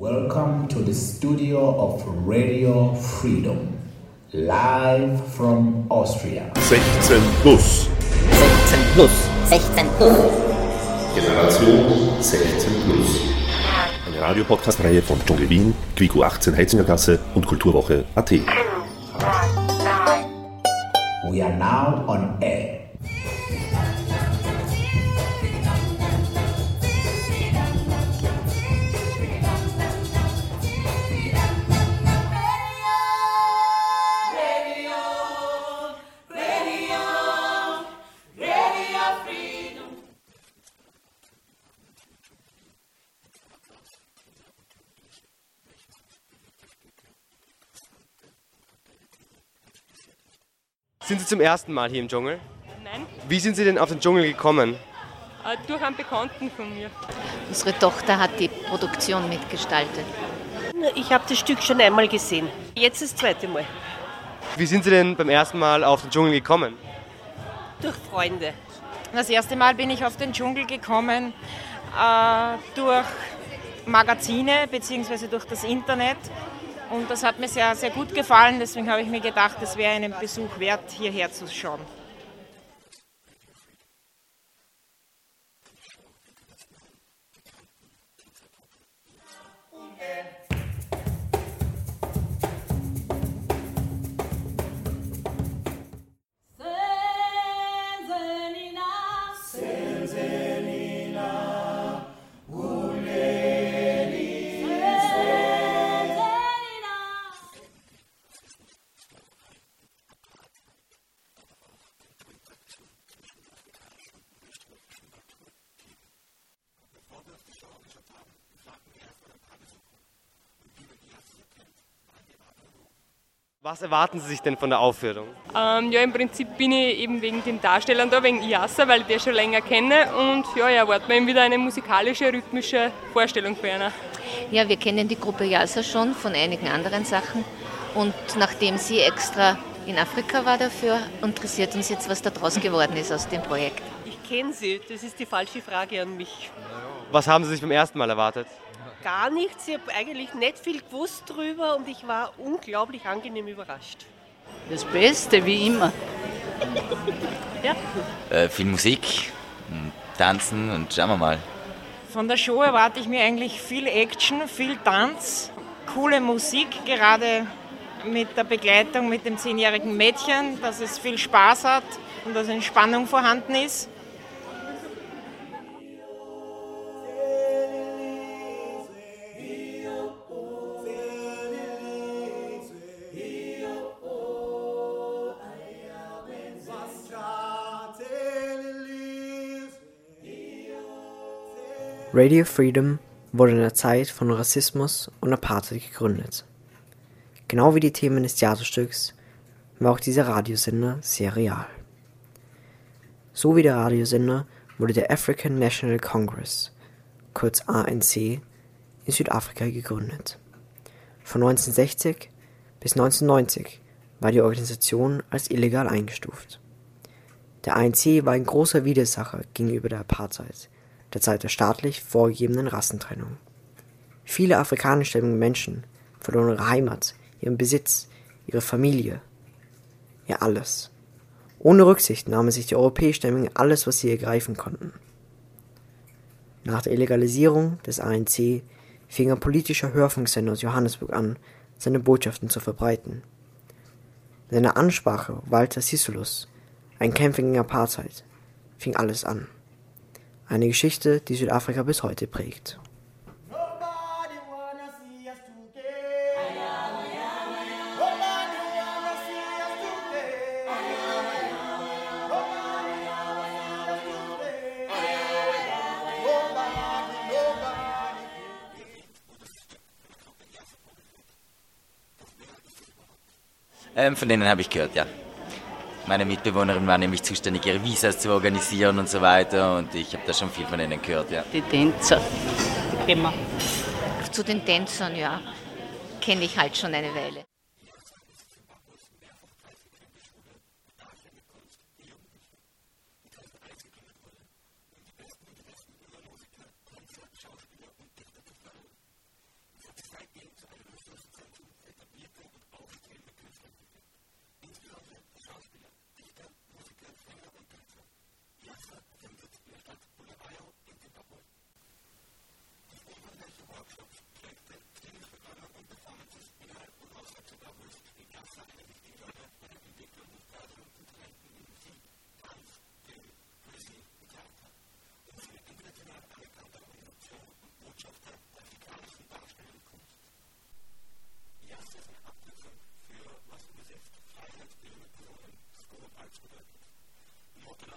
Welcome to the studio of Radio Freedom, live from Austria. 16 plus. 16 plus. 16 plus. Generation 16 plus. Eine Radiopodcast-Reihe von Dschungel Wien, Quico 18 Heizingergasse und Kulturwoche AT. We are now on air. Sind Sie zum ersten Mal hier im Dschungel? Nein, Wie sind Sie denn auf den Dschungel gekommen? äh, durch einen Bekannten von mir. Unsere Tochter hat die Produktion mitgestaltet. Ich habe das Stück schon einmal gesehen. Jetzt das zweite Mal. Wie sind Sie denn beim ersten Mal auf den Dschungel gekommen? Durch Freunde. Das erste Mal bin ich auf den Dschungel gekommen äh, durch Magazine bzw. durch das Internet. Und das hat mir sehr, sehr gut gefallen. Deswegen habe ich mir gedacht, es wäre einen Besuch wert, hierher zu schauen. Was erwarten Sie sich denn von der Aufführung? Ähm, ja, im Prinzip bin ich eben wegen den Darstellern da, wegen Iasa, weil ich den schon länger kenne. Und ja, erwarten wir eben wieder eine musikalische, rhythmische Vorstellung für einer. Ja, wir kennen die Gruppe Yasa schon von einigen anderen Sachen. Und nachdem sie extra in Afrika war dafür, interessiert uns jetzt, was daraus geworden ist aus dem Projekt. Ich kenne sie, das ist die falsche Frage an mich. Was haben Sie sich beim ersten Mal erwartet? Gar nichts, ich habe eigentlich nicht viel gewusst drüber und ich war unglaublich angenehm überrascht. Das Beste, wie immer. Äh, viel Musik, und Tanzen und schauen wir mal. Von der Show erwarte ich mir eigentlich viel Action, viel Tanz, coole Musik, gerade mit der Begleitung mit dem zehnjährigen Mädchen, dass es viel Spaß hat und dass Entspannung vorhanden ist. Radio Freedom wurde in der Zeit von Rassismus und Apartheid gegründet. Genau wie die Themen des Theaterstücks war auch dieser Radiosender sehr real. So wie der Radiosender wurde der African National Congress, kurz ANC, in Südafrika gegründet. Von 1960 bis 1990 war die Organisation als illegal eingestuft. Der ANC war ein großer Widersacher gegenüber der Apartheid, der Zeit der staatlich vorgegebenen Rassentrennung. Viele afrikanischstämmige Menschen verloren ihre Heimat, ihren Besitz, ihre Familie, ihr alles. Ohne Rücksicht nahmen sich die europäischstämmigen alles, was sie ergreifen konnten. Nach der Illegalisierung des ANC fing ein politischer Hörfunksender aus Johannesburg an, seine Botschaften zu verbreiten. In seiner Ansprache Walter Sissulus, ein Kämpfer gegen Apartheid, fing alles an. Eine Geschichte, die Südafrika bis heute prägt. Ähm, von denen habe ich gehört, ja. Meine Mitbewohnerin war nämlich zuständig, ihre Visas zu organisieren und so weiter und ich habe da schon viel von denen gehört, ja. Die Tänzer, wir. Zu den Tänzern, ja, kenne ich halt schon eine Weile.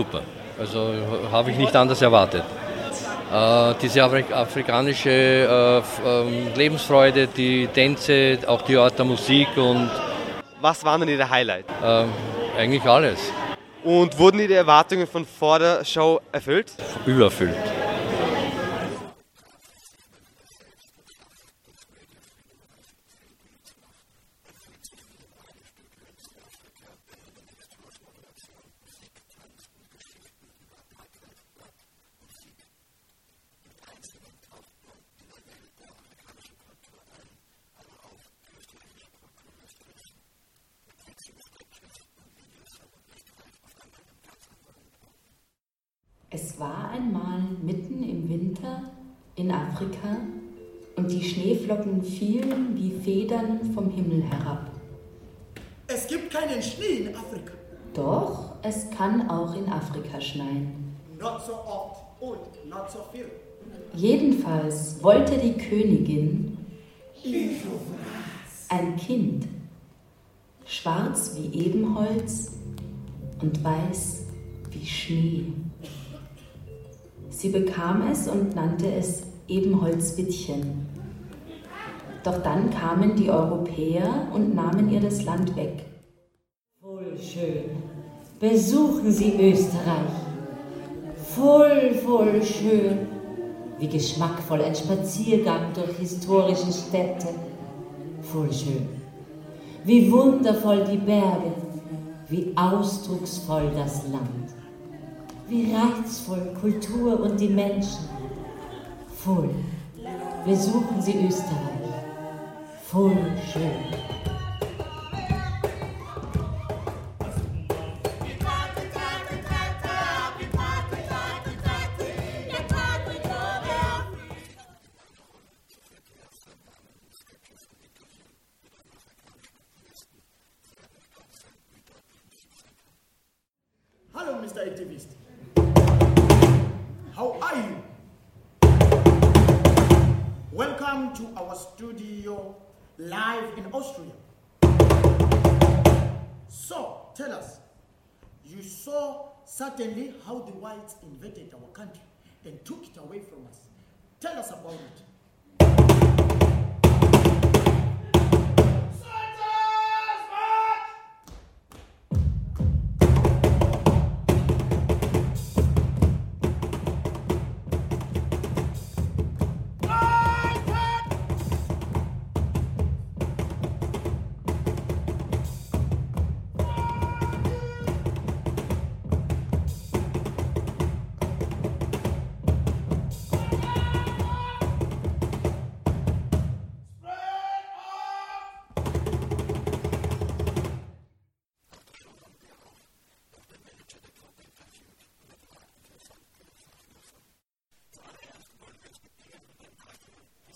super. Also habe ich nicht anders erwartet. Äh, diese Afri afrikanische äh, ähm, Lebensfreude, die Tänze, auch die Art der Musik und. Was waren denn Ihre Highlights? Äh, eigentlich alles. Und wurden Ihre Erwartungen von vor der Show erfüllt? Übererfüllt. Es war einmal mitten im Winter in Afrika und die Schneeflocken fielen wie Federn vom Himmel herab. Es gibt keinen Schnee in Afrika. Doch, es kann auch in Afrika schneien. Not so oft und not so viel. Jedenfalls wollte die Königin ein Kind, schwarz wie Ebenholz und weiß wie Schnee. Sie bekam es und nannte es Ebenholzwittchen. Doch dann kamen die Europäer und nahmen ihr das Land weg. Voll schön. Besuchen Sie Österreich. Voll, voll schön. Wie geschmackvoll ein Spaziergang durch historische Städte. Voll schön. Wie wundervoll die Berge. Wie ausdrucksvoll das Land. Wie reizvoll Kultur und die Menschen. Voll. Besuchen Sie Österreich. Voll schön. To our studio live in Austria. So, tell us, you saw certainly how the whites invaded our country and took it away from us. Tell us about it.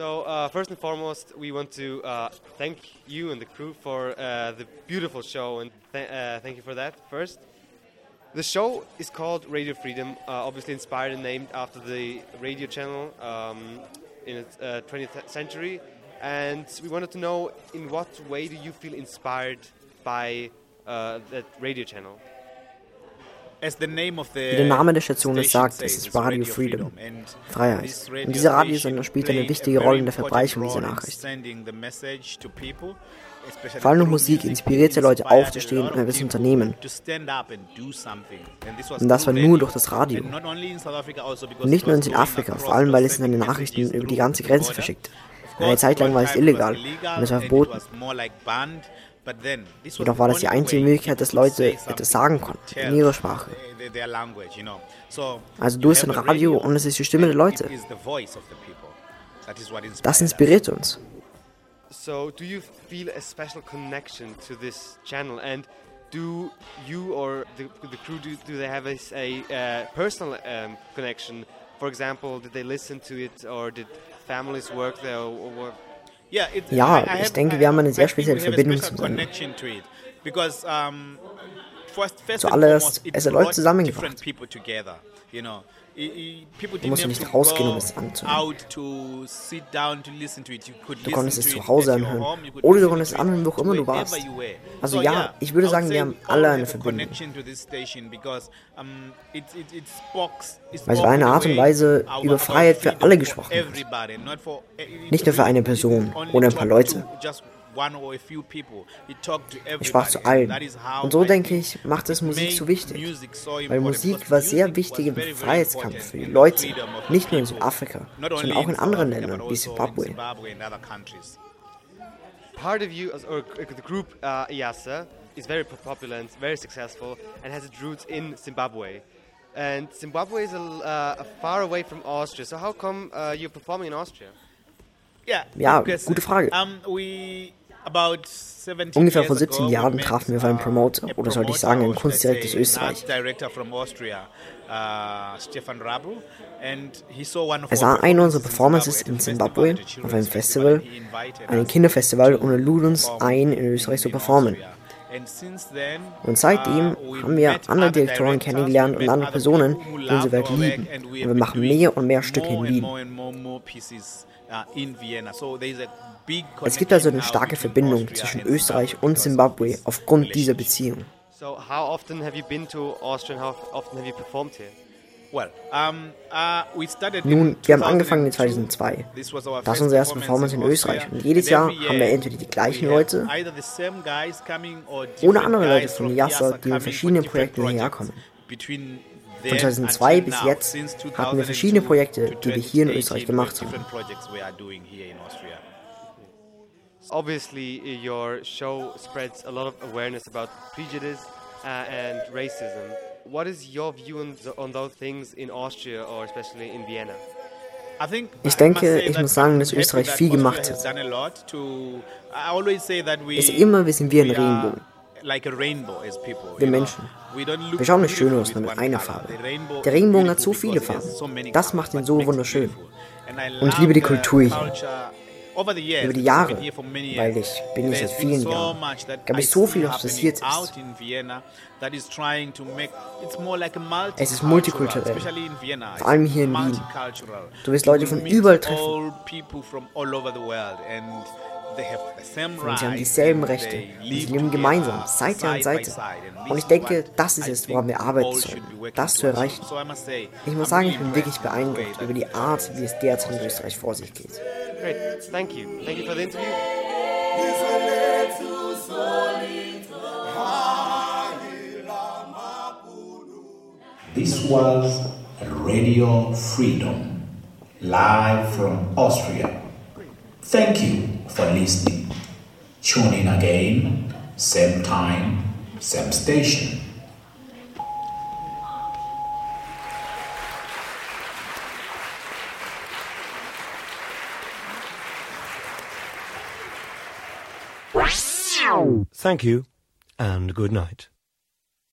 So uh, first and foremost, we want to uh, thank you and the crew for uh, the beautiful show, and th- uh, thank you for that. First, the show is called Radio Freedom, uh, obviously inspired and named after the radio channel um, in the uh, 20th century. And we wanted to know, in what way do you feel inspired by that radio channel? Wie der Name der Station es sagt, es ist Radio Freedom, Freiheit. Und dieser Radiosender spielt eine wichtige Rolle in der Verbreitung dieser Nachricht. Vor allem Musik inspirierte Leute aufzustehen und etwas zu unternehmen. Und das war nur durch das Radio. Und nicht nur in Südafrika, vor allem weil es seine Nachrichten über die ganze Grenze verschickt. Eine Zeit lang war es illegal und es war verboten. Jedoch war das die einzige Möglichkeit, dass Leute etwas sagen konnten, in ihrer Sprache. Also du bist ein Radio und es ist die Stimme der Leute. Das inspiriert uns. So, do you feel a special connection to this channel? And do you or the, the crew do, do they have a, a uh, personal um, connection? For example, did they listen to it or did families work there? Or, or ja, ich denke, wir haben eine sehr spezielle Verbindung zusammen. Zuallererst, es hat Leute zusammengebracht. Du musst nicht rausgehen, um es anzuhören. Du konntest es zu Hause anhören. Oder du konntest es anhören, wo auch immer du warst. Also ja, ich würde sagen, wir haben alle eine Verbindung. Weil es war eine Art und Weise über Freiheit für alle gesprochen wird. Nicht nur für eine Person oder ein paar Leute. Ich sprach zu allen. Und so denke ich, macht es Musik so wichtig. Weil Musik war sehr wichtig im Freiheitskampf für die Leute, nicht nur in Südafrika, sondern auch in anderen Ländern wie Zimbabwe. Part of you, or the group uh, IASA, is very popular and very successful and has its roots in Zimbabwe. And Zimbabwe is a, uh, far away from Austria. So how come uh, you're performing in Austria? Ja, gute Frage. Ungefähr vor 17 Jahren trafen wir auf einen Promoter, oder sollte ich sagen, einen Kunstdirektor aus Österreich. Er sah eine unserer Performances in Zimbabwe auf einem Festival, einem Kinderfestival, und er lud uns ein, in Österreich zu performen. Und seitdem haben wir andere Direktoren kennengelernt und andere Personen, die unsere Welt lieben. Und wir machen mehr und mehr Stücke in Wien. Es gibt also eine starke Verbindung zwischen Österreich und Zimbabwe aufgrund dieser Beziehung. So how often have you been to Austria and how often have you performed here? Uh, Nun, wir haben angefangen in 2002. Das ist unsere erste Performance in Österreich. Und jedes Jahr haben wir entweder die gleichen Leute oder andere Leute von Yassa, die in verschiedenen Projekten hierher kommen. Von 2002 bis jetzt hatten wir verschiedene Projekte, die wir hier in Österreich gemacht haben. Obviously, your show spreads a lot of awareness about prejudice uh, and racism. What is your view on, on those things in Austria or especially in Vienna? Ich denke, ich muss sagen, dass Österreich viel gemacht hat. Es ist immer, wir sind wie ein Regenbogen. Wir Menschen. Wir schauen nicht schön aus, nur mit einer Farbe. Der Regenbogen hat so viele Farben. Das macht ihn so wunderschön. Und ich liebe die Kultur hier. Über die Jahre, weil ich bin hier seit vielen Jahren, gab es so viel, was passiert ist. Es ist multikulturell, vor allem hier in Wien. Du wirst Leute von überall treffen. Und sie haben dieselben Rechte. Und sie leben gemeinsam, Seite an Seite. Und ich denke, das ist es, woran wir arbeiten sollen, das zu erreichen. Ich muss sagen, ich bin wirklich beeindruckt über die Art, wie es derzeit in Österreich vor sich geht. Great, thank you. Thank you for the interview. This was Radio Freedom, live from Austria. Thank you for listening. Tune in again, same time, same station. Thank you, and good night.